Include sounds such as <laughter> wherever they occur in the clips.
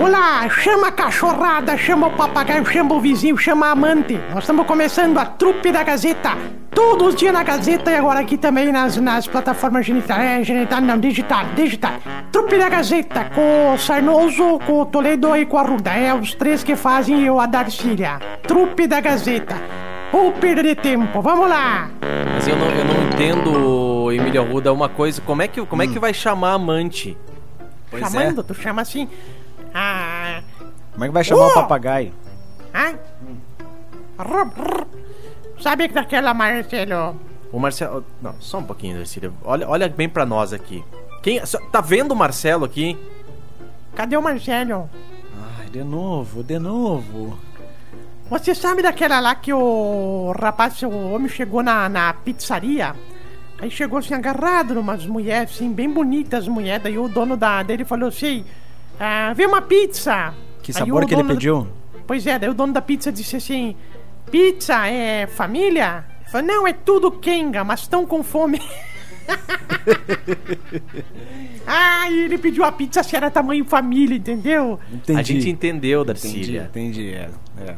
Olá, chama a cachorrada, chama o papagaio, chama o vizinho, chama a amante. Nós estamos começando a trupe da Gazeta. Todos os dias na Gazeta e agora aqui também nas, nas plataformas genital, é, genital, não, digital, digital. Trupe da Gazeta, com o Sarnoso, com o Toledo e com a Ruda. É os três que fazem eu a Darcília. Trupe da Gazeta. Ou perder tempo, vamos lá. Mas eu não, eu não entendo, Emílio Arruda, uma coisa. Como é que, como é que vai chamar amante? Pois Chamando, é. tu chama assim. Ah. Como é que vai chamar Oh! o papagaio? Ah? Rrr, rrr. Sabe daquela Marcelo? O Marcelo. Não, só um pouquinho, Darcília. Olha, olha bem pra nós aqui. Quem, tá vendo o Marcelo aqui? Cadê o Marcelo? Ai, de novo, de novo. Você sabe daquela lá que o rapaz, o homem chegou na, na pizzaria? Aí chegou assim agarrado numas mulheres, assim, bem bonitas mulheres. Daí o dono da, dele falou assim: ah, vê uma pizza. Que sabor o que ele dono da- pediu? Pois é, daí o dono da pizza disse assim: Pizza é família? Ele falou, não, é tudo Kenga, mas estão com fome. <laughs> ah, e ele pediu a pizza se era tamanho família, entendeu? Entendi. A gente entendeu, Entendi, Darcília. entendi. É, é.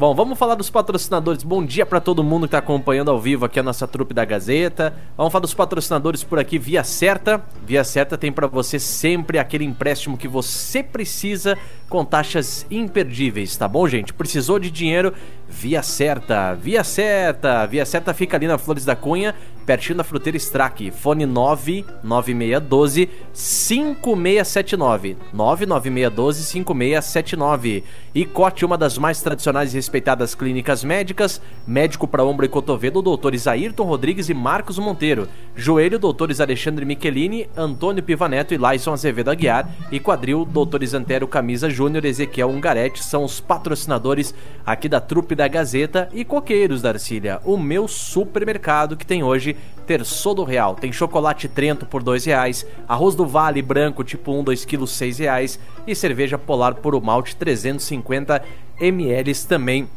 Bom, vamos falar dos patrocinadores. Bom dia pra todo mundo que tá acompanhando ao vivo aqui a nossa trupe da Gazeta. Vamos falar dos patrocinadores por aqui. Via Certa. Via Certa tem pra você sempre aquele empréstimo que você precisa com taxas imperdíveis, tá bom, gente? Precisou de dinheiro? Via Certa. Via Certa. Via Certa fica ali na Flores da Cunha, pertinho da Fruteira Strack. Fone 99612 5679. 99612 5679. E Cote, uma das mais tradicionais e respeitadas clínicas médicas. Médico para ombro e cotovelo, doutores Ayrton Rodrigues e Marcos Monteiro. Joelho, doutores Alexandre Michelini, Antônio Pivaneto e Laison Azevedo Aguiar. E quadril, doutores Antero Camisa Júnior, Ezequiel Ungarete. São os patrocinadores aqui da trupe da Gazeta. E Coqueiros, Darcília, o meu supermercado que tem hoje Terçou do Real. Tem chocolate Trento por dois reais, arroz do Vale branco tipo 1, 2 kg, seis reais e cerveja Polar Puro Malte 350 ml também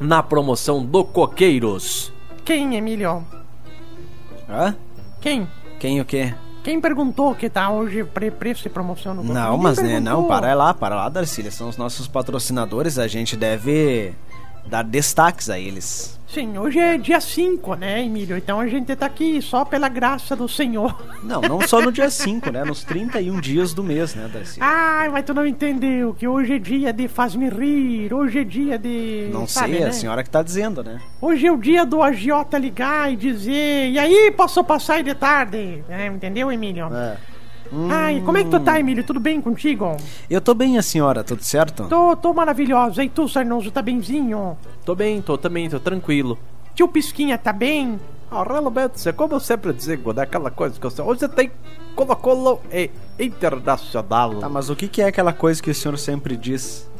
na promoção do Coqueiros. Quem, Emílio? Hã? Quem? Quem o quê? Quem perguntou que tá hoje pre preço e promoção no Não, Ninguém mas né, não, para lá, para lá, Darcília. São os nossos patrocinadores, a gente deve dar destaques a eles. Sim, hoje é dia 5, né, Emílio? Então a gente tá aqui só pela graça do Senhor. <laughs> Não, não só no dia 5, né? Nos 31 dias do mês, né, Darcília? Ai, mas tu não entendeu que hoje é dia de faz-me rir, hoje é dia de. não sabe, sei, né? a senhora que tá dizendo, né? Hoje é o dia do agiota ligar e dizer, e aí, posso passar de tarde? É, entendeu, Emílio? É. Ai, como é que tu tá, Emílio? Tudo bem contigo? Eu tô bem, a senhora, tudo certo? Tô, tô maravilhosa. E tu, Sarnoso, tá benzinho? Tô bem, tô também, tô tranquilo. Tio Pisquinha tá bem? Ah, realmente, como eu sempre digo, né? Aquela coisa que eu sei. Hoje tem Colo-Colo e Internacional. Tá, mas o que, que é aquela coisa que o senhor sempre diz?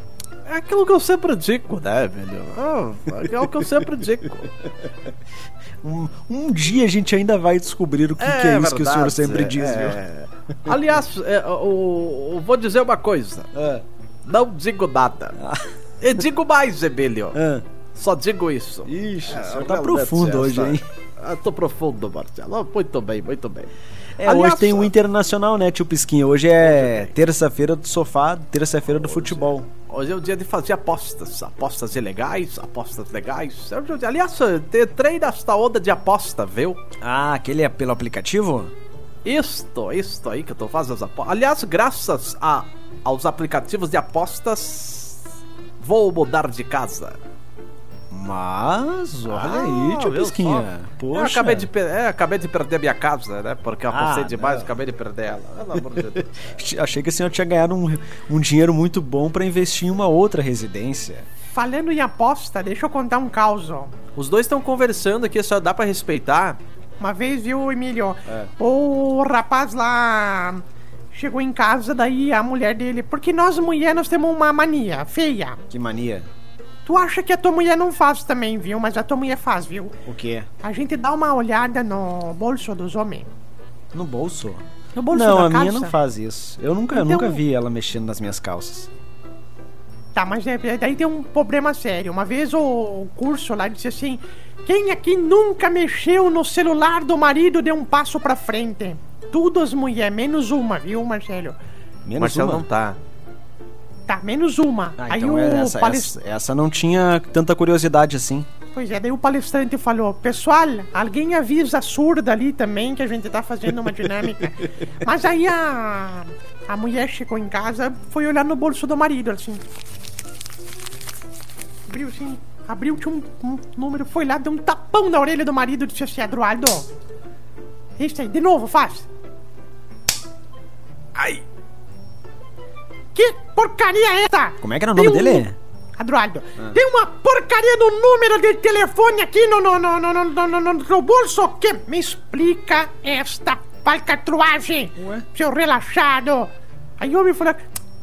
É aquilo que eu sempre digo, né, velho? Ah, é o que eu sempre digo. <laughs> Um, um dia a gente ainda vai descobrir o que, que é isso que o senhor verdade, sempre é, diz, viu? é. Aliás, é, o, o- vou dizer uma coisa. Ah, Não digo nada. E digo mais, Emílio. ah. Só digo isso. Ixi, É, o senhor tá profundo hoje, hein? Ah, tô profundo, Marcelo. Muito bem, muito bem. É, Aliás, hoje tem o Internacional, né, tio Pisquinha? Hoje é terça-feira do sofá, terça-feira do futebol. Hoje é o dia de fazer apostas. Apostas ilegais, apostas legais. É Aliás, entrei nesta onda de aposta, viu? Ah, aquele é pelo aplicativo? Isto, isto aí que eu tô fazendo as apostas. Aliás, graças a, aos aplicativos de apostas, vou mudar de casa. Mas, olha Ah, aí, tio só? Poxa. Eu acabei de, é, acabei de perder minha casa, né? Porque eu apostei Ah, demais, não. acabei de perder ela. Pelo amor de Deus. <laughs> Achei que a senhora tinha ganhado um, um dinheiro muito bom pra investir em uma outra residência. Falando em aposta, deixa eu contar um caos. Os dois estão conversando aqui, só dá pra respeitar. Uma vez, viu, Emílio? É. O rapaz lá chegou em casa, daí a mulher dele. Porque nós mulheres nós temos uma mania feia. Que mania. Tu acha que a tua mulher não faz também, viu? Mas a tua mulher faz, viu? O quê? A gente dá uma olhada no bolso dos homens. No bolso? No bolso não, da a minha calça. não faz isso. Eu nunca, eu Então- nunca vi ela mexendo nas minhas calças. Tá, mas é, é- daí tem um problema sério. Uma vez o, o curso lá disse assim: Quem aqui nunca mexeu no celular do marido deu um passo pra frente? Tudo as mulheres, menos uma, viu, Marcelo? Menos Marcelo uma. não tá. Tá, menos uma. Ah, Aí então o é essa, palest- essa, essa não tinha tanta curiosidade assim. Pois é, daí o palestrante falou: Pessoal, alguém avisa a surda ali também que a gente tá fazendo uma dinâmica. <laughs> Mas aí a, a mulher chegou em casa, foi olhar no bolso do marido, assim. Abriu assim, abriu, tinha um, um número, foi lá, deu um tapão na orelha do marido e disse assim: Eduardo, isso aí, de novo, faz. Ai! Que porcaria é essa? Como é que era o nome um- dele? Eduardo, tem uma porcaria do número de telefone aqui no, no, no, no, no, no, no, no, no bolso. Que me explica esta falcatruagem, Ué? seu relaxado. Aí o homem falou: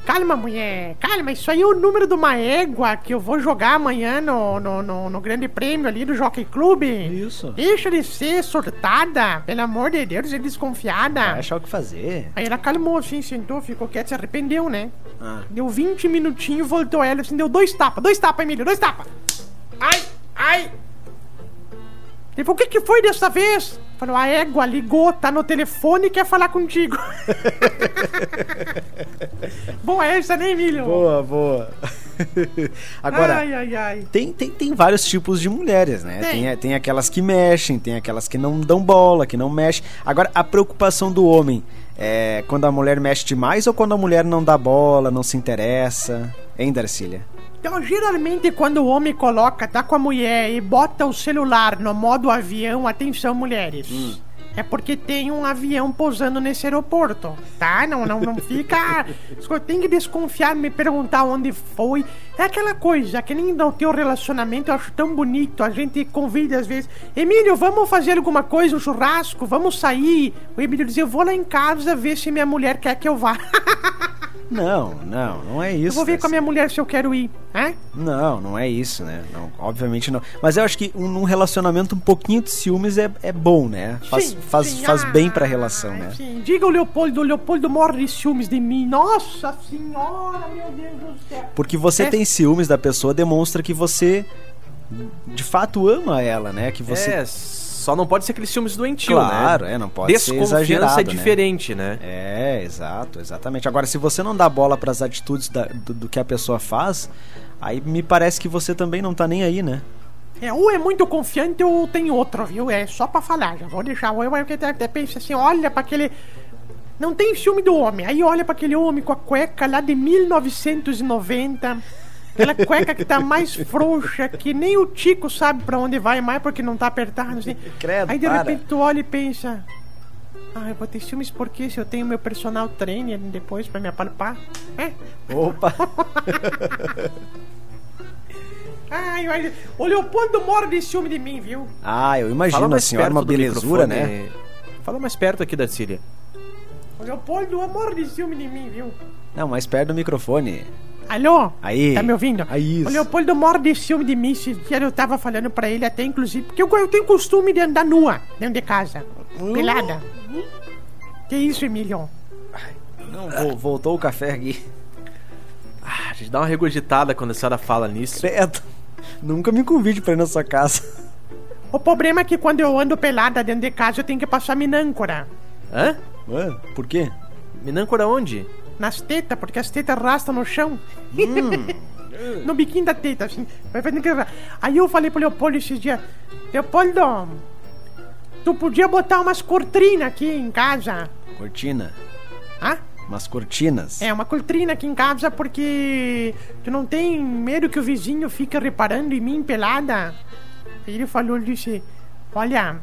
Calma, mulher, calma, isso aí é o número de uma égua que eu vou jogar amanhã no, no, no, no Grande Prêmio ali do Jockey Club. Isso. Deixa de ser surtada, pelo amor de Deus, é desconfiada. Vai achar o que fazer. Aí ela calmou assim, sentou, ficou quieta, se arrependeu, né? Ah. Deu 20 minutinhos, voltou ela, assim, deu dois tapas, dois tapas, Emílio, dois tapas. Ai, ai. Ele falou, o que que foi dessa vez? Falou, a égua ligou, tá no telefone e quer falar contigo. <laughs> Boa essa, né, Emílio? Boa, boa. <laughs> Agora, Ai, ai, ai. tem, tem, tem vários tipos de mulheres, né? Tem. Tem, tem aquelas que mexem, tem aquelas que não dão bola, que não mexem. Agora, a preocupação do homem é quando a mulher mexe demais ou quando a mulher não dá bola, não se interessa? Hein, Darcília? Então, geralmente, quando o homem coloca, tá com a mulher e bota o celular no modo avião, atenção, mulheres. É porque tem um avião pousando nesse aeroporto, tá? Não, não, não fica. <laughs> Tem que desconfiar, me perguntar onde foi. É aquela coisa, que nem no teu relacionamento, eu acho tão bonito. A gente convida às vezes, Emílio, vamos fazer alguma coisa, um churrasco, vamos sair. O Emílio diz, eu vou lá em casa ver se minha mulher quer que eu vá. <laughs> Não, não, não é isso. eu vou ver com a minha mulher se eu quero ir, né? Não, não é isso, né? Não, obviamente não. Mas eu acho que um, num relacionamento um pouquinho de ciúmes é, é bom, né? Faz, Sim, faz, sim, faz ah, bem pra relação, né? Sim, diga o Leopoldo, o Leopoldo morre de ciúmes de mim. Nossa senhora, meu Deus do céu. Porque você É. tem ciúmes da pessoa demonstra que você de fato ama ela, né? Que você É, só não pode ser aqueles filmes doentio, Claro, né? é, não pode ser Desconfiança exagerado, é né? diferente, né? É, exato, exatamente. Agora, se você não dá bola pras atitudes da- do, do que a pessoa faz, aí me parece que você também não tá nem aí, né? É, ou é muito confiante ou tem outro, viu? É só pra falar, já vou deixar. Ou eu até, até pensa assim, olha pra aquele... Não tem ciúme do homem. Aí olha pra aquele homem com a cueca lá de 1990. Aquela cueca que tá mais frouxa, que nem o Tico sabe pra onde vai mais porque não tá apertado. Assim. <laughs> Credo, Aí de para. repente tu olha e pensa... Ah, eu vou ter ciúmes porque se eu tenho meu personal trainer depois pra me apalpar. É? Opa! <laughs> Ai, ai, o Leopoldo mora de ciúme de mim, viu? Ah, eu imagino a senhora perto uma belezura, né? Fala mais perto aqui, Darcília. O Leopoldo mora de ciúme de mim, viu? Não, mais perto do microfone. Alô? Aí. Tá me ouvindo? Aí, isso. O Leopoldo mora de ciúme de mim. Dia eu tava falando pra ele até, inclusive, porque eu, eu tenho costume de andar nua dentro de casa. Hum. Pelada. Que isso, Emílio? Não, vo- voltou o café aqui. Ah, a gente dá uma regurgitada quando a senhora fala nisso. Credo. Nunca me convide pra ir na sua casa. O problema é que quando eu ando pelada dentro de casa, eu tenho que passar minâncora. Hã? Ué, por quê? Minâncora onde? Nas tetas, porque as tetas arrastam no chão. Hum. <laughs> no biquinho da teta, assim. Aí eu falei pro Leopoldo esses dias: Leopoldo, tu podia botar umas cortinas aqui em casa. Cortina. Hã? Umas cortinas. É, uma cortina aqui em casa porque tu não tem medo que o vizinho fique reparando em mim pelada? Ele falou, ele disse, olha,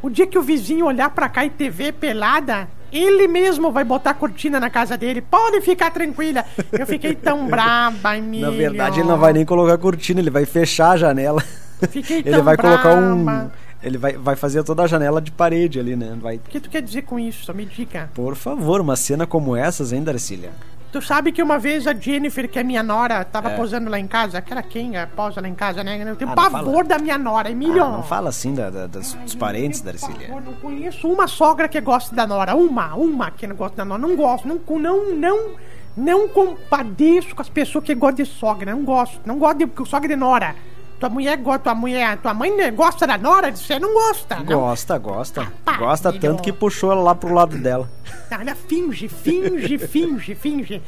o dia que o vizinho olhar pra cá e te ver pelada, ele mesmo vai botar cortina na casa dele. Pode ficar tranquila. Eu fiquei tão <laughs> braba, Emílio. Na verdade, ele não vai nem colocar cortina, ele vai fechar a janela. Fiquei <laughs> ele tão vai colocar um. Ele vai, vai fazer toda a janela de parede ali, né? Vai. O que tu quer dizer com isso? Me diga. Por favor, uma cena como essas, hein, Darcília? Tu sabe que uma vez a Jennifer, que é minha nora, tava É. posando lá em casa? Aquela quem é, posa lá em casa, né? Eu tenho Ah, pavor da minha nora, Emílio. Ah, não fala assim da, da- das- dos parentes, Por Darcília. favor, não conheço uma sogra que gosta da nora. Uma, uma que não gosta da nora. Não gosto. Não, não, não, não compadeço com as pessoas que gostam de sogra. Não gosto. Não gosto de sogra de nora. Tua mulher gosta, tua mulher, tua mãe né, gosta da nora, você não gosta, não? Gosta, gosta. pá, gosta filho. tanto que puxou ela lá pro lado dela. Ela finge, finge, <laughs> finge, finge.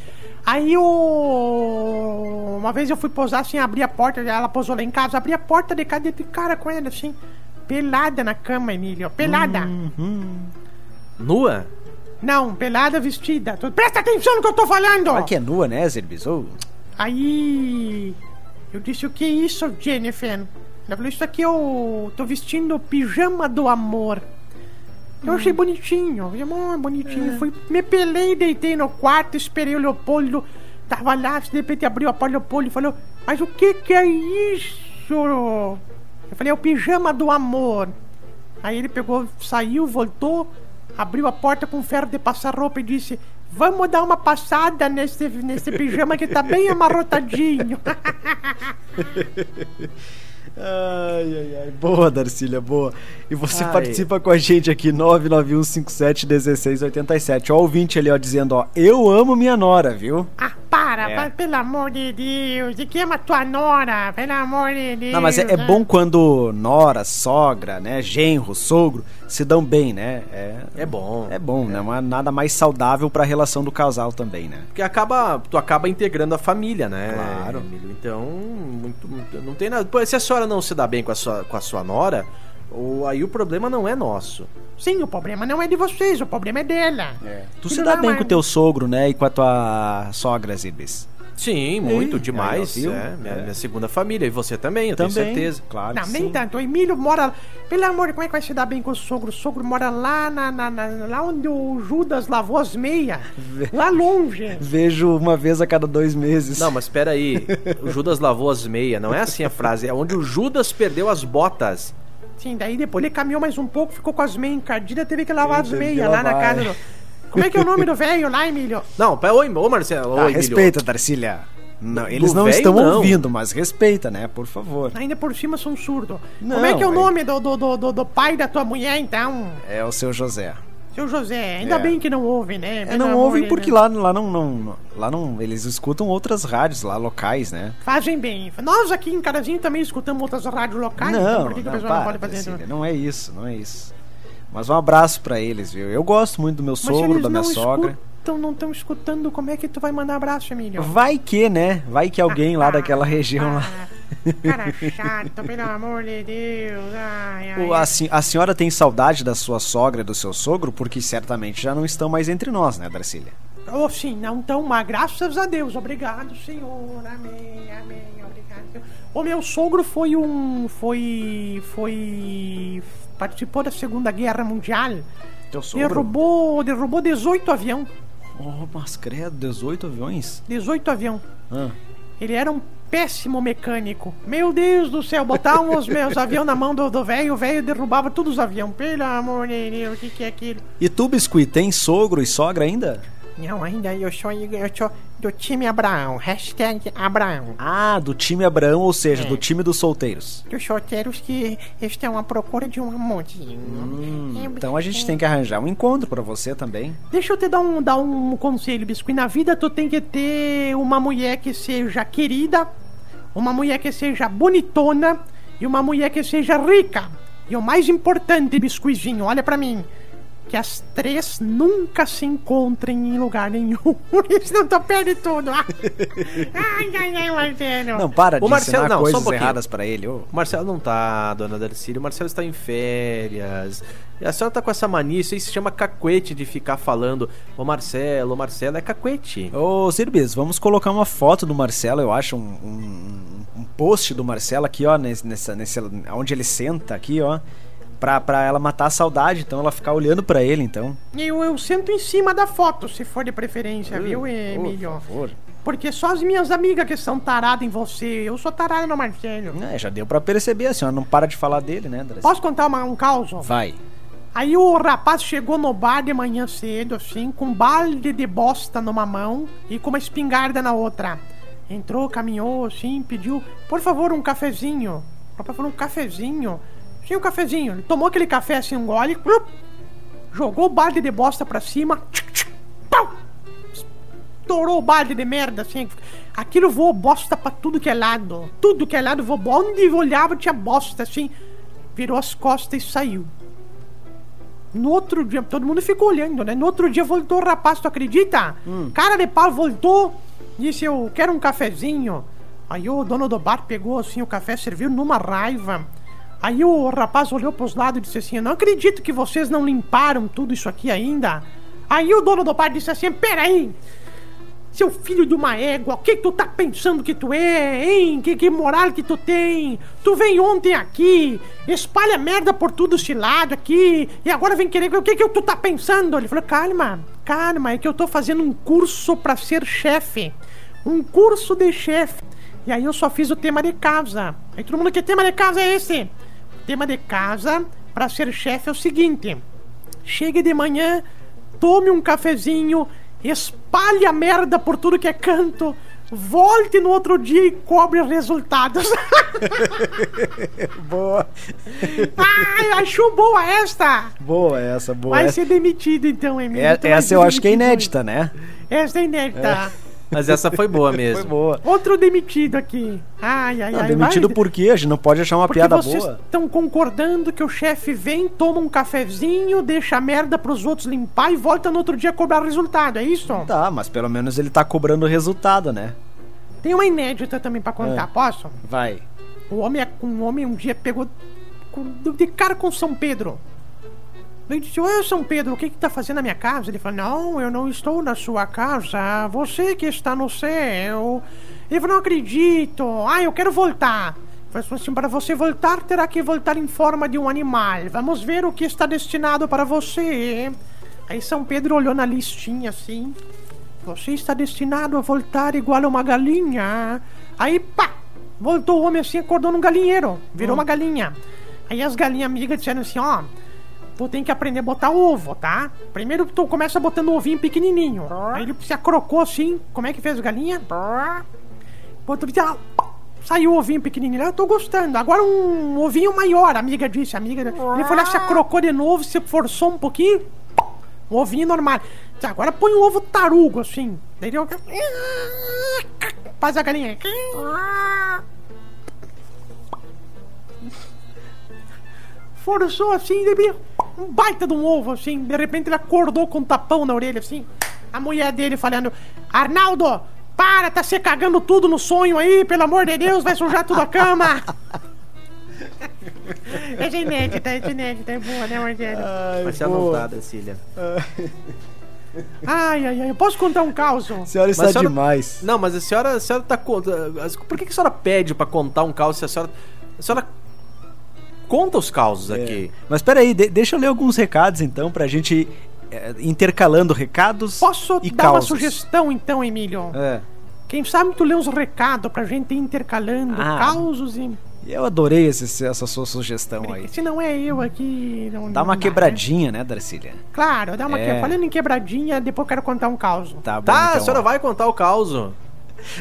Aí o. Uma vez eu fui posar assim, abri a porta, ela posou lá em casa, abri a porta de casa de cara com ela assim, pelada na cama, Emílio, pelada. Nua? Não, pelada vestida. Presta atenção no que eu tô falando! Olha que é nua, né, Zirbis? Ô, Aí. Eu disse, o que é isso, Jennifer? Ela falou, isso aqui eu tô vestindo o pijama do amor. Eu achei bonitinho, "Ah, bonitinho. Fui, me pelei, deitei no quarto, esperei o Leopoldo. Tava lá, de repente abriu a porta, o Leopoldo e falou, mas o que que é isso? Eu falei, é o pijama do amor. Aí ele pegou, saiu, voltou, abriu a porta com ferro de passar roupa e disse: Vamos dar uma passada nesse, nesse pijama que tá bem amarrotadinho. <laughs> Ai, ai, ai. Boa, Darcília, boa. E você Ai. participa com a gente aqui, 991571687. Ó, o ouvinte ali, ó, dizendo, ó, eu amo minha nora, viu? ah, para, É. para, pelo amor de Deus. De que ama tua nora, pelo amor de Deus. Não, mas é, é né? bom quando nora, sogra, né, genro, sogro se dão bem, né? É, É bom. é bom, né? Mas nada mais saudável pra relação do casal também, né? Porque acaba, tu acaba integrando a família, né? Claro. Então, muito, muito- não tem nada. Pô, se a senhora não se dá bem com a sua, com a sua nora, o, aí o problema não é nosso. Sim, o problema não é de vocês, o problema é dela. Tu Filho se dá da bem com o teu sogro, né? E com a tua sogra, Zirbis. Sim, muito, demais. aí, é, minha, É. minha segunda família. E você também, eu Também, tenho certeza. claro Não, nem sim. tanto. O Emílio mora. Pelo amor, como é que vai se dar bem com o sogro? O sogro mora lá, na, na- na- lá onde o Judas lavou as meias. Lá longe. Vejo uma vez a cada dois meses. Não, mas espera aí. O Judas lavou as meias. Não é assim a frase. É onde o Judas perdeu as botas. Sim, daí depois ele caminhou mais um pouco, ficou com as meias encardidas, teve que lavar as meias lá na casa do. Como é que é o nome do velho lá, Emílio? Não, pera, oi, ô Marcelo. Ah, Emílio. respeita, Darcília. Não, eles do não estão não. ouvindo, mas respeita, né? Por favor. Ainda por cima são surdos. Não, Como é que é o é- nome do, do, do, do- do pai da tua mulher, então? É o seu José. Seu José. Ainda É. bem que não ouve, né? É, não ouvem porque Deus. lá, lá não, não. Lá não. Eles escutam outras rádios lá, locais, né? Fazem bem. Nós aqui em Carazinho também escutamos outras rádios locais. então não, por que, que não, a pessoa não para, pode fazer Darcília, não é isso, não é isso. Mas um abraço pra eles, viu? Eu gosto muito do meu sogro, eles da minha não sogra. Escutam, não estão escutando, como é que tu vai mandar abraço, Emílio? Vai que, né? Vai que alguém lá daquela região lá. Cara chato, pelo amor de Deus. Ai, ai. O- A, a senhora tem saudade da sua sogra e do seu sogro? Porque certamente já não estão mais entre nós, né, Darcília? Oh, sim, não tão, mas graças a Deus. Obrigado, Senhor. Amém, amém. Obrigado. Senhor. O meu sogro foi um. Foi. Foi. Participou da Segunda Guerra Mundial. Teu sogro? Derrubou, derrubou 18 avião. Oh, mas credo, 18 aviões? 18 avião. Ah. Ele era um péssimo mecânico. Meu Deus do céu, botavam os meus <laughs> aviões na mão do velho, o velho derrubava todos os aviões. Pelo amor de Deus, o que, que é aquilo? E tu, Biscuit, tem sogro e sogra ainda? Não, ainda eu sou, eu sou do time Abraão. Hashtag Abraão. Ah, do time Abraão, ou seja, É. do time dos solteiros. Dos solteiros que estão à procura de um amorzinho. É, Então a gente tem que arranjar um encontro pra você também. Deixa eu te dar um, dar um conselho, Biscuit. Na vida tu tem que ter uma mulher que seja querida, uma mulher que seja bonitona e uma mulher que seja rica. E o mais importante, Biscuizinho, olha pra mim. Que as três nunca se encontrem em lugar nenhum. Senão tu perde tudo. <laughs> ai, ai, ai, Marcelo. Não, para de Ô, Marcelo, ensinar não, só um coisas pouquinho. erradas pra ele. ô. O Marcelo não tá, dona Darcília. O Marcelo está em férias. E a senhora tá com essa mania, isso aí se chama cacuete de ficar falando. Ô Marcelo, ô Marcelo, é cacuete. Ô, Zirbis, vamos colocar uma foto do Marcelo, eu acho, um, um, um post do Marcelo aqui, ó, nessa, nesse, onde ele senta aqui, ó, pra, pra ela matar a saudade, então ela ficar olhando pra ele, então. Eu, eu sento em cima da foto, se for de preferência, viu, Emílio? Por favor. Porque só as minhas amigas que são taradas em você. Eu sou tarada no Marcelo. É, já deu pra perceber, a senhora não para de falar dele, né, Darcy? Posso contar uma- um caos? Vai. Aí o rapaz chegou no bar de manhã cedo, assim, com um balde de bosta numa mão e com uma espingarda na outra. Entrou, caminhou, assim, pediu, por favor, um cafezinho. O rapaz falou, um cafezinho? Sim, um cafezinho. Ele tomou aquele café assim, um gole, plup, jogou o balde de bosta pra cima, tchic, tchic, pau! estourou o balde de merda, assim. Aquilo voou bosta pra tudo que é lado. Tudo que é lado voou. Onde olhava tinha bosta, assim. Virou as costas e saiu. No outro dia, todo mundo ficou olhando, né? No outro dia voltou o rapaz, tu acredita? Cara de pau voltou, disse: Eu quero um cafezinho. Aí o dono do bar pegou assim o café, serviu numa raiva. Aí o rapaz olhou pros lados e disse assim: Eu não acredito que vocês não limparam tudo isso aqui ainda. Aí o dono do bar disse assim: Peraí, seu filho de uma égua, o que tu tá pensando que tu é, hein? Que, que moral que tu tem? Tu vem ontem aqui, espalha merda por tudo esse lado aqui, e agora vem querer. O que que tu tá pensando? Ele falou: calma, calma, é que eu tô fazendo um curso pra ser chefe. Um curso de chefe. E aí eu só fiz o tema de casa. Aí todo mundo, que tema de casa é esse? O tema de casa pra ser chefe é o seguinte: chegue de manhã, tome um cafezinho, espalhe a merda por tudo que é canto, volte no outro dia e cobre resultados. <laughs> Boa. Ai, achou boa esta? Boa essa, boa. Vai essa ser demitido então, Emílio. é, vai essa eu acho que é inédita, né? Esta é inédita. Mas essa foi boa mesmo. Foi boa. Outro demitido aqui. Ai, ai, Não, ai. demitido vai- por quê? A gente não pode achar uma Porque piada vocês boa. estão concordando que o chefe vem, toma um cafezinho, deixa a merda pros outros limpar e volta no outro dia cobrar resultado, é isso? Tá, mas pelo menos ele tá cobrando o resultado, né? Tem uma inédita também pra contar, É. posso? Vai. O homem, um homem um dia pegou de cara com São Pedro. Ele disse, Ô São Pedro, o que que tá fazendo na minha casa? Ele falou, não, eu não estou na sua casa, você que está no céu. Ele falou, não acredito, ah, eu quero voltar. Ele falou assim, para você voltar, terá que voltar em forma de um animal. Vamos ver o que está destinado para você. Aí São Pedro olhou na listinha assim. Você está destinado a voltar igual a uma galinha. Aí, pá! Voltou o homem assim, acordou num galinheiro. Virou uma galinha. Aí as galinhas amigas disseram assim, ó... Tu tem que aprender a botar ovo, tá? Primeiro tu começa botando um ovinho pequenininho. Aí ele se acrocou assim. Como é que fez galinha? Botou... ah, Saiu o ovinho pequenininho. Eu tô gostando. Agora um ovinho maior, amiga disse. Amiga... Ele foi lá, se acrocou de novo, se forçou um pouquinho. Um ovinho normal. Agora põe um ovo tarugo, assim. Daí ele... Faz a galinha. Forçou assim, daí um baita de um ovo, assim. De repente ele acordou com um tapão na orelha, assim. A mulher dele falando: Arnaldo, para, tá se cagando tudo no sonho aí, pelo amor de Deus, vai sujar tudo a cama. Essa <laughs> é inédita, essa é inédita, é boa, né, Marcelo? Vai ser anotada, Cília. Ai, ai, ai, eu posso contar um caos? A senhora está senhora- demais. Não, mas a senhora, a senhora tá. Por que, que a senhora pede pra contar um caos se a senhora. A senhora conta os causos aqui. Mas peraí, de- deixa eu ler alguns recados então, pra gente eh, intercalando recados Posso e dar uma sugestão, então, Emílio? É. Quem sabe tu lê uns recados pra gente ir intercalando Ah. causos e... Eu adorei esse- essa sua sugestão aí. Se não é eu aqui... Não, Dá uma não né? quebradinha, né, Darcília? Claro, dá uma É. que... Falando em quebradinha, depois eu quero contar um caos. Tá bom. Tá, então, a senhora ó. vai contar o caos.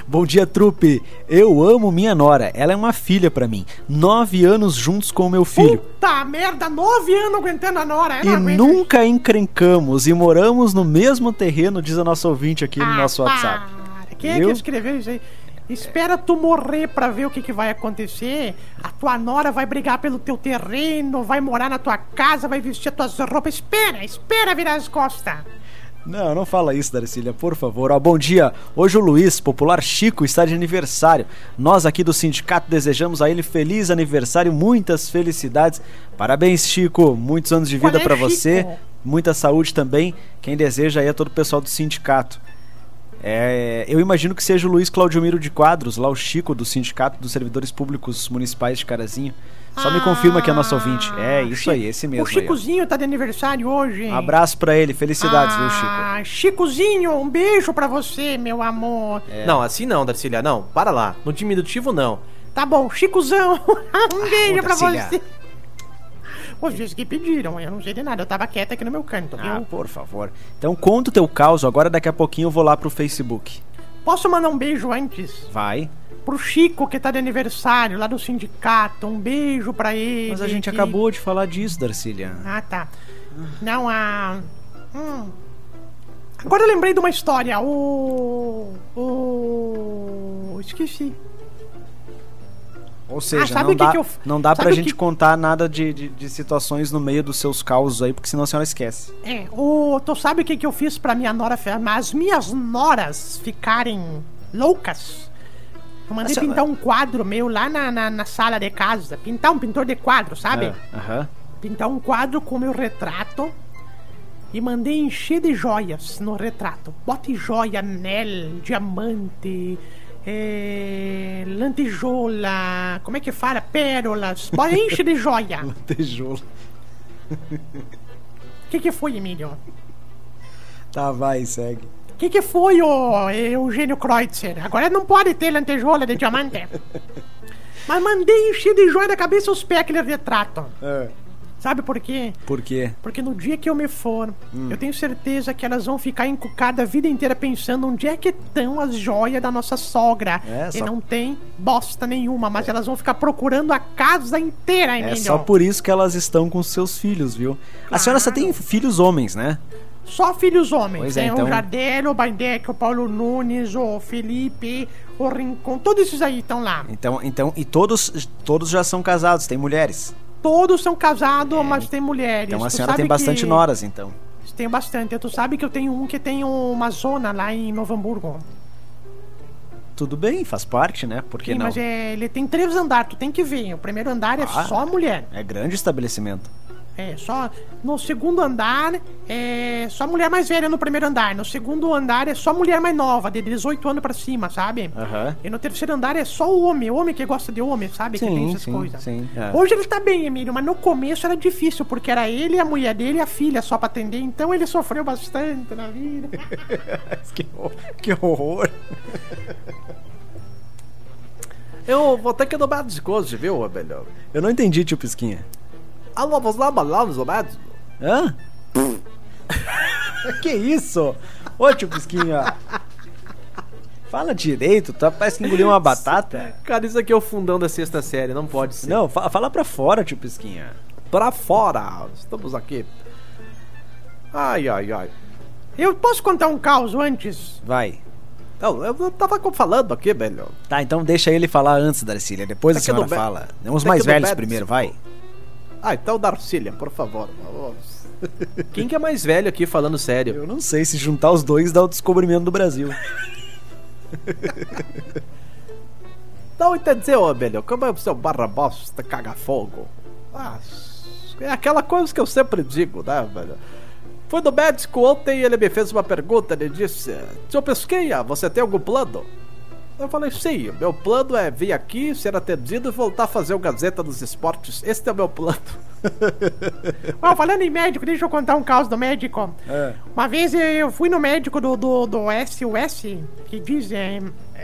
Bom dia, trupe. Eu amo minha nora. Ela é uma filha pra mim. Nove anos juntos com o meu filho. Puta merda, nove anos aguentando a Nora. eu E aguento. nunca encrencamos e moramos no mesmo terreno, diz a nossa ouvinte aqui no Ah, nosso WhatsApp. para. Quem é que Viu? escreveu isso aí? Espera tu morrer pra ver o que, que vai acontecer. A tua nora vai brigar pelo teu terreno, vai morar na tua casa, vai vestir as tuas roupas. Espera, espera virar as costas. Não, não fala isso, Darcília, por favor. Ó, bom dia. Hoje o Luiz, popular Chico, está de aniversário. Nós aqui do sindicato desejamos a ele feliz aniversário, muitas felicidades. Parabéns, Chico. Muitos anos de vida Chico? você. Muita saúde também. Quem deseja aí é todo o pessoal do sindicato. É, eu imagino que seja o Luiz Claudio Miro de Quadros, lá o Chico do Sindicato dos Servidores Públicos Municipais de Carazinho. Só me confirma que é nosso ouvinte. É isso aí, esse mesmo. O aí. Chicozinho tá de aniversário hoje. Um abraço pra ele, felicidades, viu, Chico? Ah, Chicozinho, um beijo pra você, meu amor. É. Não, assim não, Darcília, não. Para lá. No diminutivo, não. Tá bom, Chicozão, <laughs> um beijo pra Darcília. você. Vocês que pediram, eu não sei de nada, eu tava quieta aqui no meu canto, Ah, viu? por favor. Então conta o teu caos, agora daqui a pouquinho eu vou lá pro Facebook. Posso mandar um beijo antes? Vai. Pro Chico, que tá de aniversário, lá do sindicato, um beijo pra ele. Mas a gente que- acabou de falar disso, Darcília. Ah, tá. Não, a... Hum. Agora eu lembrei de uma história. O. O. Esqueci. Ou seja, Ah, não, dá, eu- não dá pra gente que- contar nada de, de, de situações no meio dos seus causos aí, porque senão a senhora esquece. É, o. Tu sabe o que, que eu fiz pra minha nora? As minhas noras ficarem loucas. Eu mandei pintar um quadro meu lá na, na, na sala de casa. Pintar um pintor de quadro, sabe? Ah, pintar um quadro com meu retrato e mandei encher de joias no retrato. Bote joia, anel, diamante, é, lantejola, como é que fala? Pérolas, Bota- enche de joia. <laughs> Tijolo. O que, que foi, Emílio? Tá, vai, segue. O que, que foi, o Eugênio Kreutzer? Agora não pode ter lantejola de diamante. <laughs> Mas mandei encher de joia da cabeça aos pés aquele retrato. Sabe por quê? Por quê? Porque no dia que eu me for, Hum. eu tenho certeza que elas vão ficar encucadas a vida inteira pensando onde é que estão as joias da nossa sogra. É, e só- não tem bosta nenhuma, mas elas vão ficar procurando a casa inteira, É Emílio. só por isso que elas estão com seus filhos, viu? A senhora só tem filhos homens, né? Só filhos homens. Pois é, tem então- o Jardel, o Baindec, o Paulo Nunes, o Felipe, o Rincon, todos esses aí estão lá. Então, então e todos, todos já são casados, tem mulheres. Todos são casados, mas tem mulheres. Então a senhora tem bastante que- noras, então. Tenho bastante. Tu sabe que eu tenho um que tem uma zona lá em Novo Hamburgo. Tudo bem, faz parte, né? Por que Sim, não? mas é, ele tem três andares, tu tem que ver. O primeiro andar é Ah. só mulher. É grande estabelecimento. É, só. No segundo andar é só mulher mais velha no primeiro andar. No segundo andar é só mulher mais nova, de 18 anos pra cima, sabe? Aham. E no terceiro andar é só o homem, o homem que gosta de homem, sabe? que tem Sim, essas sim, coisas. sim. é. Hoje ele tá bem, Emílio, mas no começo era difícil, porque era ele, a mulher dele e a filha só pra atender, então ele sofreu bastante na vida. <laughs> que, horror, que horror. Eu vou ter que no médico hoje, viu, velho? Eu não entendi, tio Pisquinha. Alô, vamos lá, no médico? Hã? <laughs> que isso? Ô, tio Pisquinha. Fala direito, tá? Parece que engoliu uma batata. <laughs> Cara, isso aqui é o fundão da sexta série, não pode ser. Não, fa- fala pra fora, tio Pisquinha. Pra fora, estamos aqui. Ai, ai, ai. Eu posso contar um caos antes? Vai. Não, eu tava falando aqui, velho. Tá, então deixa ele falar antes, Darcília. Depois a Tá aqui senhora fala. Uns tá mais velhos primeiro, vai. Ah, então Darcília, por favor. Quem que é mais velho aqui falando sério? Eu não sei, se juntar os dois dá o descobrimento do Brasil. Não entendeu, velho? Como é o seu barra bosta caga fogo? Ah, é aquela coisa que eu sempre digo, né, velho? Fui no médico ontem e ele me fez uma pergunta. Ele disse: Seu Pesqueia, você tem algum plano? Eu falei: Sim, meu plano é vir aqui, ser atendido e voltar a fazer o Gazeta dos Esportes. Esse é o meu plano. <laughs> Ó, falando em médico, deixa eu contar um caos do médico. É. Uma vez eu fui no médico do, do, do SOS, que diz. É,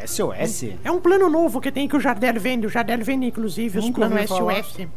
SOS? é um plano novo que tem que o Jardel vende. O Jardel vende, inclusive, os Nunca planos ouvi falar. SOS.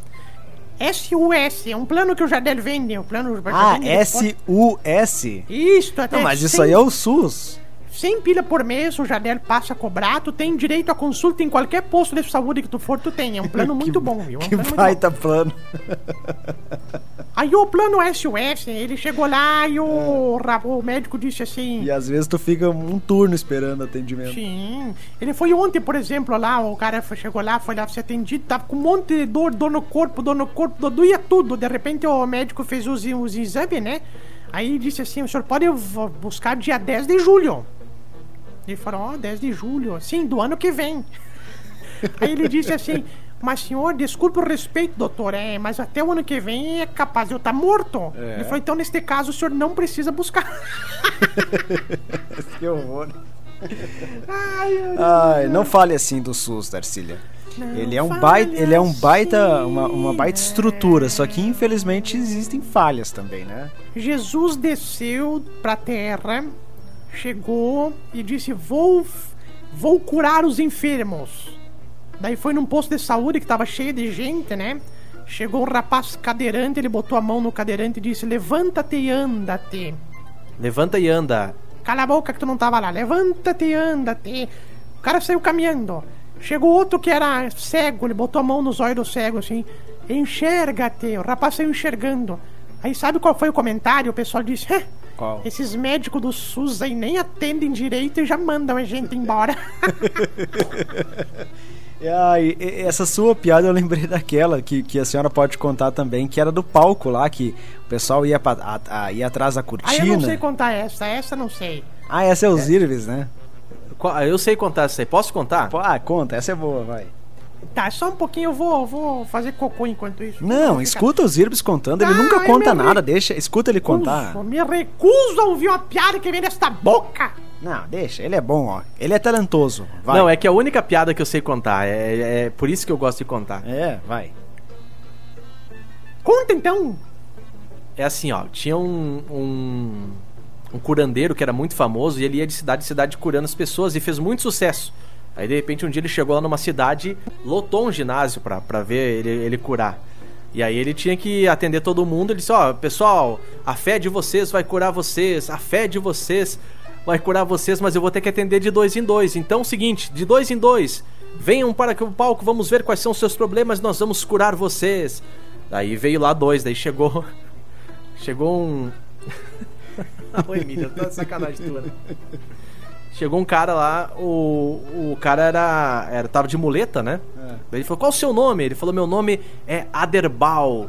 SOS, é um plano que o Jardel vende. O plano Ah, S-U-S? Isso, até Não, mas isso 100 aí é o SUS. 100 pila por mês, o Jardel passa a cobrar. Tu tem direito a consulta em qualquer posto de saúde que tu for, tu tem. É um plano <laughs> muito bom, viu? É um Que plano muito bom. baita plano. <laughs> Aí o plano SOS, ele chegou lá e o, ra- o médico disse assim. E às vezes tu fica um turno esperando atendimento. Sim. Ele foi ontem, por exemplo, lá, o cara chegou lá, foi lá ser atendido, tava com um monte de dor, dor no corpo, dor no corpo, dor, doía tudo. De repente o médico fez os, os exames, né? Aí disse assim, o senhor pode buscar dia 10 de julho. Ele falou, ó, 10 de julho, sim, do ano que vem. <laughs> Aí ele disse assim, mas senhor, desculpe o respeito, doutor, é, mas até o ano que vem é capaz de eu estar morto. Ele falou, então neste caso o senhor não precisa buscar. <laughs> Que horror. Ai. Ai, não fale assim do SUS, Darcília. Ele é um baita, ele é um baita, assim, uma, uma baita estrutura, só que infelizmente existem falhas também, né? Jesus desceu pra terra, chegou e disse: Vou, vou curar os enfermos. Daí foi num posto de saúde que tava cheio de gente, né? Chegou um rapaz cadeirante, ele botou a mão no cadeirante e disse: Levanta-te e anda-te. Levanta e anda. Cala a boca que tu não tava lá. Levanta-te e anda-te. O cara saiu caminhando. Chegou outro que era cego, ele botou a mão nos olhos do cego assim. Enxerga-te. O rapaz saiu enxergando. Aí sabe qual foi o comentário? O pessoal disse: "Hã, Qual? Esses médicos do SUS aí nem atendem direito e já mandam a gente embora. <laughs> Ah, essa sua piada eu lembrei daquela que, que a senhora pode contar também, que era do palco lá, que o pessoal ia, pra, a- a- ia atrás da cortina. eu não sei contar essa, essa não sei. Ah, essa é os Irves, né? Eu sei contar isso aí. Posso contar? Ah, conta, essa é boa, vai. Tá, só um pouquinho, eu vou, vou fazer cocô enquanto isso. Não, ficar- escuta os Irves contando, ele Ah, nunca conta nada, deixa, escuta ele contar. Recuso, me recuso a ouvir uma piada que vem desta boca. Não, deixa, ele é bom, ó. Ele é talentoso. Vai. Não, é que a única piada que eu sei contar. É, é por isso que eu gosto de contar. É, vai. Conta então. É assim, ó. Tinha um, um, um curandeiro que era muito famoso e ele ia de cidade em cidade curando as pessoas e fez muito sucesso. Aí de repente um dia ele chegou lá numa cidade, lotou um ginásio pra, pra ver ele, ele curar. E aí ele tinha que atender todo mundo. Ele disse: Ó, pessoal, a fé de vocês vai curar vocês, a fé de vocês vai curar vocês, mas eu vou ter que atender de dois em dois. Então é o seguinte: de dois em dois, venham para o palco, vamos ver quais são os seus problemas, nós vamos curar vocês. Daí veio lá dois, daí chegou. <laughs> Chegou um. <laughs> Oi, Emília, tá de sacanagem tua, né? Chegou um cara lá, o, o cara era, era. tava de muleta, né? Daí ele falou: Qual o seu nome? Ele falou: Meu nome é Aderbal.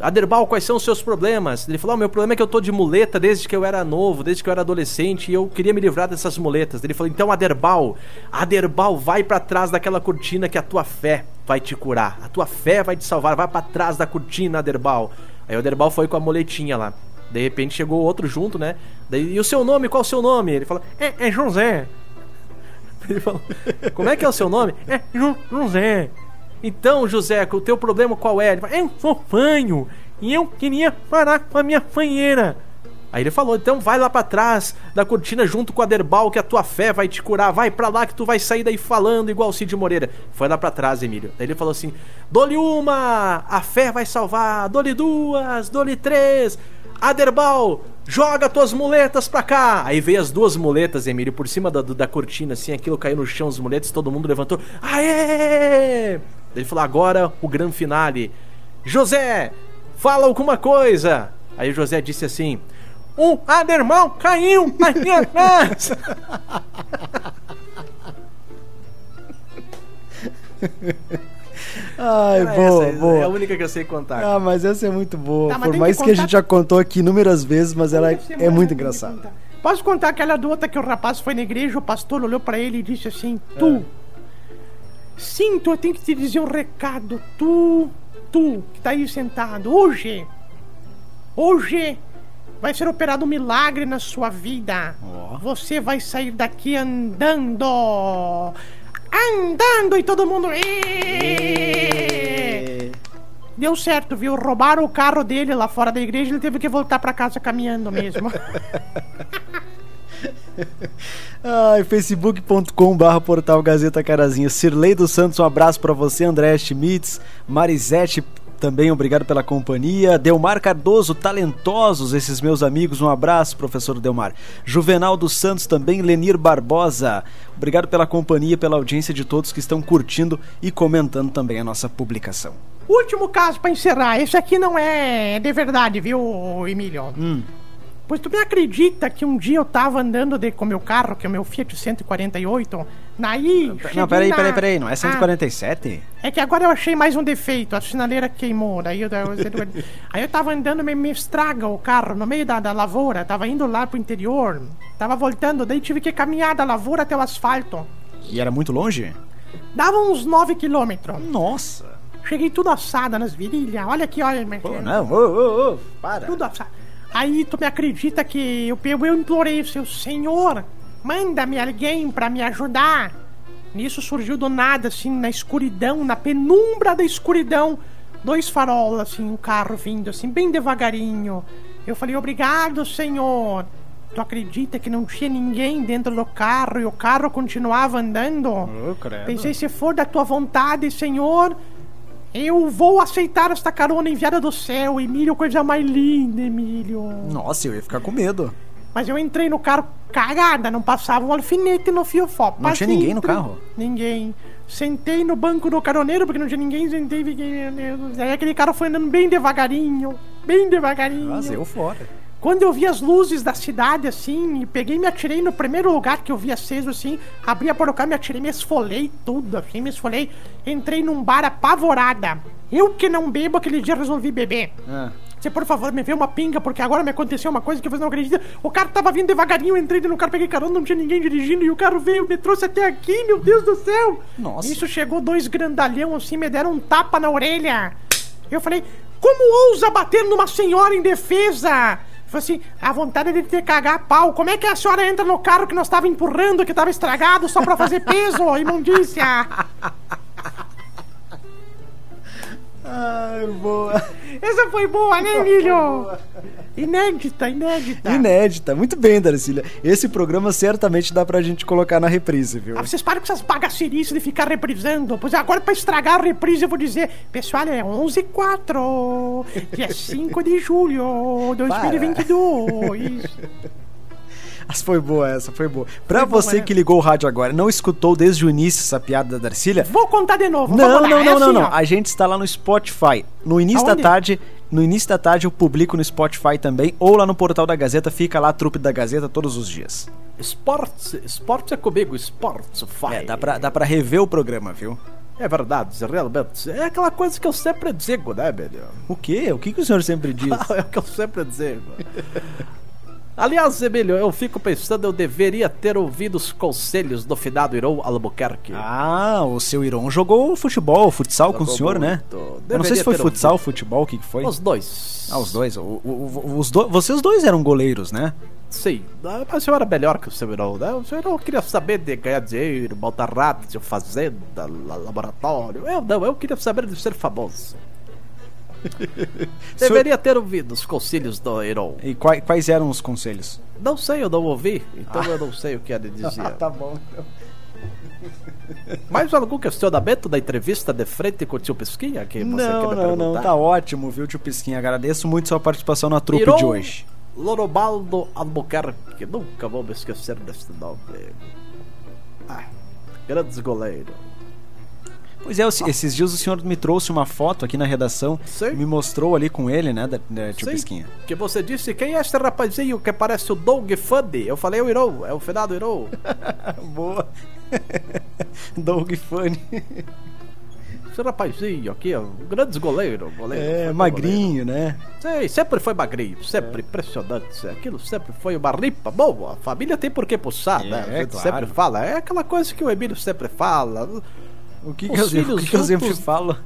Aderbal, quais são os seus problemas? Ele falou: "Ah, Meu problema é que eu tô de muleta desde que eu era novo, desde que eu era adolescente, e eu queria me livrar dessas muletas. Ele falou: Então, Aderbal, Aderbal, vai pra trás daquela cortina que a tua fé vai te curar. A tua fé vai te salvar. Vai pra trás da cortina, Aderbal. Aí o Aderbal foi com a muletinha lá. De repente chegou outro junto, né? Daí, e o seu nome? Qual o seu nome? Ele falou: É, é José. <laughs> Ele falou: Como é que é o seu nome? É Ju- José. Então, José, o teu problema qual é? Ele falou: Eu sou fanho e eu queria parar com a minha fanheira. Aí ele falou: Então vai lá pra trás da cortina junto com a Derbal que a tua fé vai te curar. Vai pra lá que tu vai sair daí falando igual o Cid Moreira. Foi lá pra trás, Emílio. Daí ele falou assim: Dole uma, a fé vai salvar. Dole duas, dole três. Aderbal, joga tuas muletas pra cá. Aí veio as duas muletas, Emílio, por cima da, da cortina, assim, aquilo caiu no chão, as muletas, todo mundo levantou. Aê! Ele falou, agora o grande finale. José, fala alguma coisa. Aí o José disse assim, o Aderbal caiu na minha <laughs> casa. <laughs> Ai, Era boa, essa, boa. É a única que eu sei contar. Ah, mas essa é muito boa. Tá, mas Por mais que que, a gente já contou aqui inúmeras vezes, mas ela é, é muito engraçada. contar. Posso contar aquela do outra que o rapaz foi na igreja, o pastor olhou pra ele e disse assim: Tu, sim, tu, eu tenho que te dizer um recado. Tu, tu, que tá aí sentado, hoje, hoje vai ser operado um milagre na sua vida. Ó. Você vai sair daqui andando. Andando e todo mundo. Deu certo, viu? Roubaram o carro dele lá fora da igreja ele teve que voltar pra casa caminhando mesmo. <laughs> Ai, facebook.com barra portal Gazeta Carazinho. Cirlei dos Santos, um abraço pra você. André Schmitz, Marisete, também obrigado pela companhia. Delmar Cardoso, talentosos esses meus amigos, um abraço, professor Delmar. Juvenal dos Santos também, Lenir Barbosa, obrigado pela companhia, pela audiência de todos que estão curtindo e comentando também a nossa publicação. Último caso pra encerrar. Esse aqui não é de verdade, viu, Emílio? Hum. Pois tu me acredita que um dia eu tava andando de, com meu carro, que é o meu Fiat 148, naí... Não, peraí, na- peraí, peraí, não é Ah, 147? É que agora eu achei mais um defeito, a sinaleira queimou, daí eu, aí eu tava andando, me, me estraga o carro no meio da, da lavoura, tava indo lá pro interior, tava voltando, daí tive que caminhar da lavoura até o asfalto. E era muito longe? Dava uns 9 quilômetros. Nossa! Cheguei tudo assada nas virilhas, olha aqui, olha, Pô, não, ô, ô, ô, para. Tudo assado. Aí tu me acredita que eu, eu, eu implorei, seu senhor, manda-me alguém pra me ajudar. Nisso surgiu do nada, assim, na escuridão, na penumbra da escuridão, dois farolas, assim, um carro vindo, assim, bem devagarinho. Eu falei, obrigado, senhor. Tu acredita que não tinha ninguém dentro do carro e o carro continuava andando? Credo. Pensei, se for da tua vontade, senhor, eu vou aceitar esta carona enviada do céu. Emílio, coisa mais linda, Emílio. Nossa, eu ia ficar com medo. Mas eu entrei no carro cagada, não passava um alfinete no fiofó. Não tinha ninguém no carro? Ninguém. Sentei no banco do caroneiro, porque não tinha ninguém, sentei e fiquei. Aí aquele cara foi andando bem devagarinho, bem devagarinho. Vazeu fora. Quando eu vi as luzes da cidade, assim, e peguei e me atirei no primeiro lugar que eu vi aceso, assim, abri a porocá, me atirei, me esfolei tudo, assim, me esfolei. Entrei num bar apavorada. Eu que não bebo, aquele dia resolvi beber. Ah. Você, por favor, me vê uma pinga, porque agora me aconteceu uma coisa que você não acredita. O cara tava vindo devagarinho, eu entrei no carro, peguei carona, não tinha ninguém dirigindo, e o carro veio, me trouxe até aqui, meu Deus do céu! Nossa. Isso chegou dois grandalhão assim, me deram um tapa na orelha. Eu falei, como ousa bater numa senhora indefesa? Falei assim, a vontade de ter cagar a pau. Como é que a senhora entra no carro que nós tava empurrando, que tava estragado, só pra fazer peso, imundícia? Ai, boa. Essa foi boa, né, Emílio? Inédita, inédita. Inédita. Muito bem, Darcília. Esse programa certamente dá pra gente colocar na reprise, viu? Ah, vocês param com essas bagacerices de ficar reprisando. Pois é, agora pra estragar a reprise eu vou dizer, pessoal, é 11 e 4, dia <laughs> 5 de julho 2022. Mas foi boa essa, foi boa. Pra Foi boa, você né? que ligou o rádio agora e não escutou desde o início essa piada da Darcília, Vou contar de novo. Não, lá, não, é não, não, assim, não. A gente está lá no Spotify. No início Aonde? da tarde, no início da tarde eu publico no Spotify também, ou lá no portal da Gazeta, fica lá a trupe da Gazeta todos os dias. Esportes, esporte é comigo, esportes faz. É, dá pra, dá pra rever o programa, viu? É verdade, realmente. É aquela coisa que eu sempre digo, né, velho? O quê? O que, que o senhor sempre diz? <laughs> é o que eu sempre digo. Aliás, Emílio, eu fico pensando, eu deveria ter ouvido os conselhos do finado Irão Albuquerque. ah, o seu Iron jogou futebol, futsal com o Jogou senhor, né? muito. Eu não sei Deveria se foi futsal, ouvido. futebol, o que, que foi? Os dois. Ah, os dois. O- o- os do... Vocês dois eram goleiros, né? Sim, ah, mas eu era melhor que o seu Irão, né? O seu Irão queria saber de ganhar dinheiro, montar rádio, fazenda, la- laboratório. Eu não, eu queria saber de ser famoso. <laughs> Deveria ter ouvido os conselhos do Irão. E quais, quais eram os conselhos? Não sei, eu não ouvi, então eu não sei o que ele dizia. <laughs> Ah, bom. então. Mais algum questionamento da entrevista de frente com o tio Pesquinha? Que você Não, quer me não, não, perguntar? tá ótimo, viu, tio Pisquinha? Agradeço muito sua participação na trupe Irão de hoje. Lorobaldo Albuquerque, nunca vou me esquecer deste nome. Ah, grandes goleiro. Pois é, esses dias o senhor me trouxe uma foto aqui na redação, Sim. me mostrou ali com ele, né, da, da tio Sim, Pisquinha. que você disse, quem é este rapazinho que parece o Doug Funny? Eu falei, o Irão, é o finado Irão. <laughs> Boa. <laughs> Doug Funny. Esse rapazinho aqui, ó, grandes goleiro. goleiro É, magrinho, né? goleiro. Sim, sempre foi magrinho, sempre É. impressionante. Aquilo sempre foi uma ripa boa. A família tem por que puxar, É, né? A gente claro. sempre fala. É aquela coisa que o Emílio sempre fala. O que, Os que, eu, filhos que que eu sempre falo?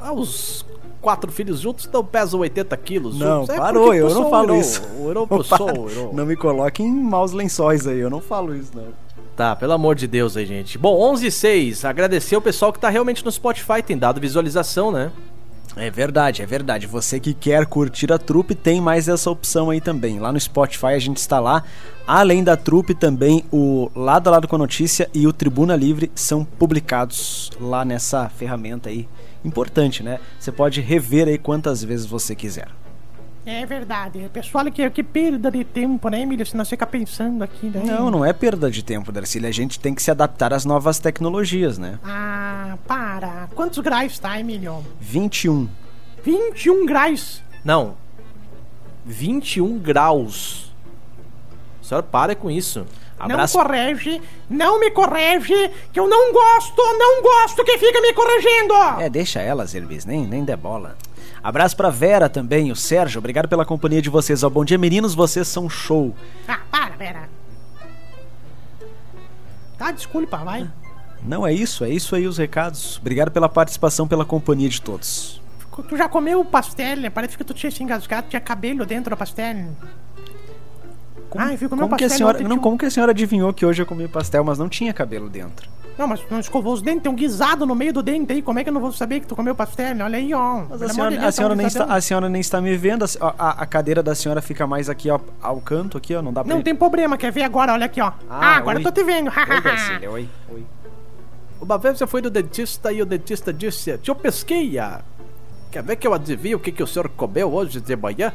Ah, os quatro filhos juntos não pesam 80 quilos. Não. É parou, eu não falo isso. O Irão Opa, puxou, o Irão. Não me coloque em maus lençóis aí, eu não falo isso, não. Tá, pelo amor de Deus aí, gente. Bom, 11 e 6. Agradecer o pessoal que tá realmente no Spotify, tem dado visualização, né? É verdade, é verdade. Você que quer curtir a trupe tem mais essa opção aí também. Lá no Spotify a gente está lá. Além da trupe, também o Lado a Lado com a Notícia e o Tribuna Livre são publicados lá nessa ferramenta aí. Importante, né? Você pode rever aí quantas vezes você quiser. É verdade. Pessoal, que, que perda de tempo, né, Emílio? Se nós ficar pensando aqui, né? Não, não é perda de tempo, Darcília. A gente tem que se adaptar às novas tecnologias, né? Ah, para. Quantos graus tá, Emílio? 21. 21 graus. Não. 21 graus. O senhor para com isso. Abraço. Não corrige, não me corrige, que eu não gosto, não gosto que fica me corrigindo. É, deixa elas, Elvis, nem, nem dê bola. Abraço pra Vera também, o Sérgio, obrigado pela companhia de vocês. Ó, bom dia, meninos, vocês são show. Ah, para, pera. Tá, desculpa, vai. Não é isso, é isso aí os recados. Obrigado pela participação, pela companhia de todos. Tu já comeu pastel, né? Parece que tu tinha se engasgado, tinha cabelo dentro do pastel. Como, Ah, eu fui comer como um que a pastel senhora, não, tinha como que a senhora adivinhou que hoje eu comi pastel, mas não tinha cabelo dentro? Não, mas tu não escovou os dentes, tem um guisado no meio do dente aí. Como é que eu não vou saber que tu comeu pastel? Olha aí, ó. Mas a senhora, de a, Deus, tá um senhora nem está, a senhora nem está me vendo, a, a- a cadeira da senhora fica mais aqui ó, ao canto, aqui, ó, não dá pra... Não tem problema, quer ver agora? Olha aqui, ó. Ah, agora oi. eu tô te vendo. Oi, Darcília, oi, oi. Uma vez eu fui no dentista e o dentista disse: Tio Pesquinha, quer ver que eu adivinho o que, que o senhor comeu hoje de manhã?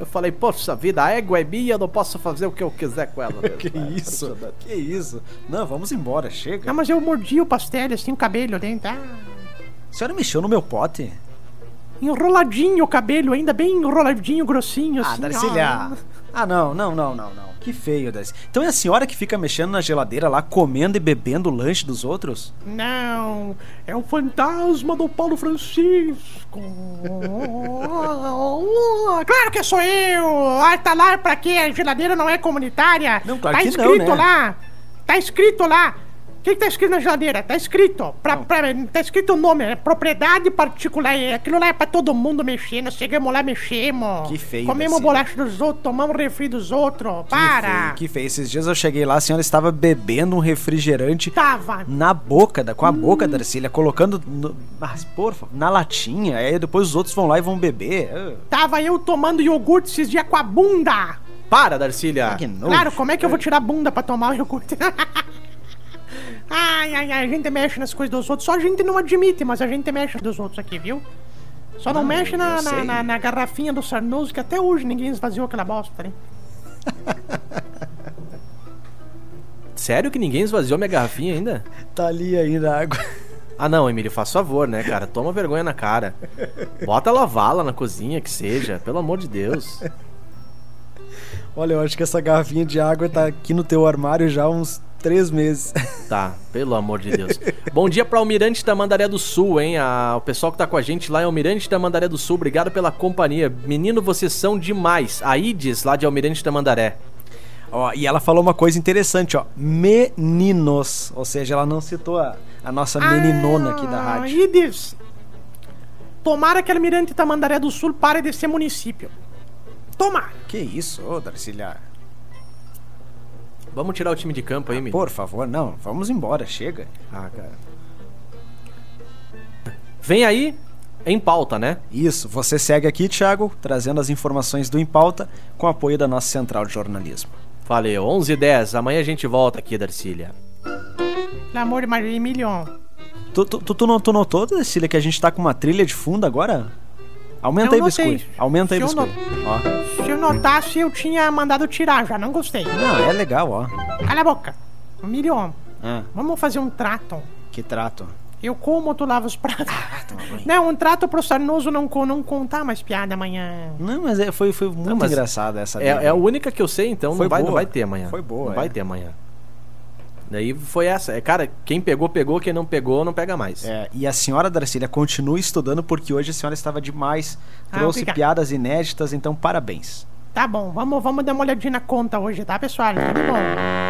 Eu falei: Poxa vida, a égua é minha, eu não posso fazer o que eu quiser com ela. <laughs> mesmo." Que É isso? Que isso? Não, vamos embora, chega. Não, mas eu mordi o pastel, assim, o cabelo dentro. Ah, A senhora mexeu no meu pote? enroladinho o cabelo, ainda bem enroladinho, grossinho, Ah, assim. Darcília. Ah, não, não, não, não, não. Que feio, Darcy. Então é a senhora que fica mexendo na geladeira lá, comendo e bebendo o lanche dos outros? Não, é o fantasma do Paulo Francisco. <laughs> claro que sou eu. Ah, tá lá pra quê? A geladeira não é comunitária? Não, claro tá que não, escrito né? lá. Tá escrito lá. O que, que tá escrito na geladeira? Tá escrito. Pra, pra- tá escrito o nome, é propriedade particular. é, Aquilo lá é pra todo mundo mexer. Nós chegamos lá, mexemos. Que feio, Comemos Darcy. bolacha dos outros, tomamos refri dos outros. Que Para. feio, que feio. Esses dias eu cheguei lá, a senhora estava bebendo um refrigerante Tava. na boca, da, com a boca Hum. da Darcília, colocando no, mas, porra, na latinha. Aí depois os outros vão lá e vão beber. Ah, Tava eu tomando iogurte esses dias com a bunda. Para, Darcília. que nojo. Claro, como é que eu vou tirar a bunda pra tomar o iogurte? <laughs> ai, ai, ai, a gente mexe nas coisas dos outros. Só a gente não admite, mas a gente mexe dos outros aqui, viu? Só não, Não, mexe na, na, na- na garrafinha do Sarnoso, que até hoje ninguém esvaziou aquela bosta, né? <laughs> Sério que ninguém esvaziou minha garrafinha ainda? Tá ali ainda a água. Ah não, Emílio, faz favor, né, cara? Toma vergonha na cara. Bota lavar-la na cozinha, que seja. Pelo amor de Deus. Olha, eu acho que essa garrafinha de água tá aqui no teu armário já há uns três meses. Tá, pelo amor de Deus. Bom dia pra Almirante Tamandaré do Sul, hein? A- o pessoal que tá com a gente lá é Almirante Tamandaré do Sul. Obrigado pela companhia. Menino, vocês são demais. A Ides, lá de Almirante Tamandaré. Ó, e ela falou uma coisa interessante, ó. Meninos. Ou seja, ela não citou a, a nossa meninona aqui da Ah, rádio. Ides, tomara que Almirante Tamandaré do Sul pare de ser município. Tomara. Que isso, ô Darcília? Vamos tirar o time de campo aí, Emílio. Por favor, não. Vamos embora, chega. Ah, cara. Vem aí em pauta, né? Isso, você segue aqui, Thiago, trazendo as informações do Em Pauta com apoio da nossa central de jornalismo. Valeu, 11 h 10 Amanhã a gente volta aqui, Darcília. Pelo amor de Maria Emilion. Tu, tu, tu, tu notou, Darcília, que a gente tá com uma trilha de fundo agora? Aumenta aí, biscoito. Aumenta aí, Se eu biscoito. Ó. Se eu notasse, eu tinha mandado tirar já, não gostei. Não, é legal, ó. Cala a boca. Emilion, Ah, vamos fazer um trato. que trato. Eu como, tu lava os pratos. toma banho. não, um trato pro Sarnoso não, não contar mais piada amanhã. Não, mas é- foi, foi muito engraçada essa dele. É, é a única que eu sei, então Foi não, vai, não vai ter amanhã. Foi boa, Não é. vai ter amanhã. Daí foi essa. É, cara, quem pegou, pegou. Quem não pegou, não pega mais. É, e a senhora Darcília continue estudando porque hoje a senhora estava demais. Ah, Trouxe obrigado. piadas inéditas, então parabéns. Tá bom, vamos, vamos dar uma olhadinha na conta hoje, tá, pessoal? Tudo bom.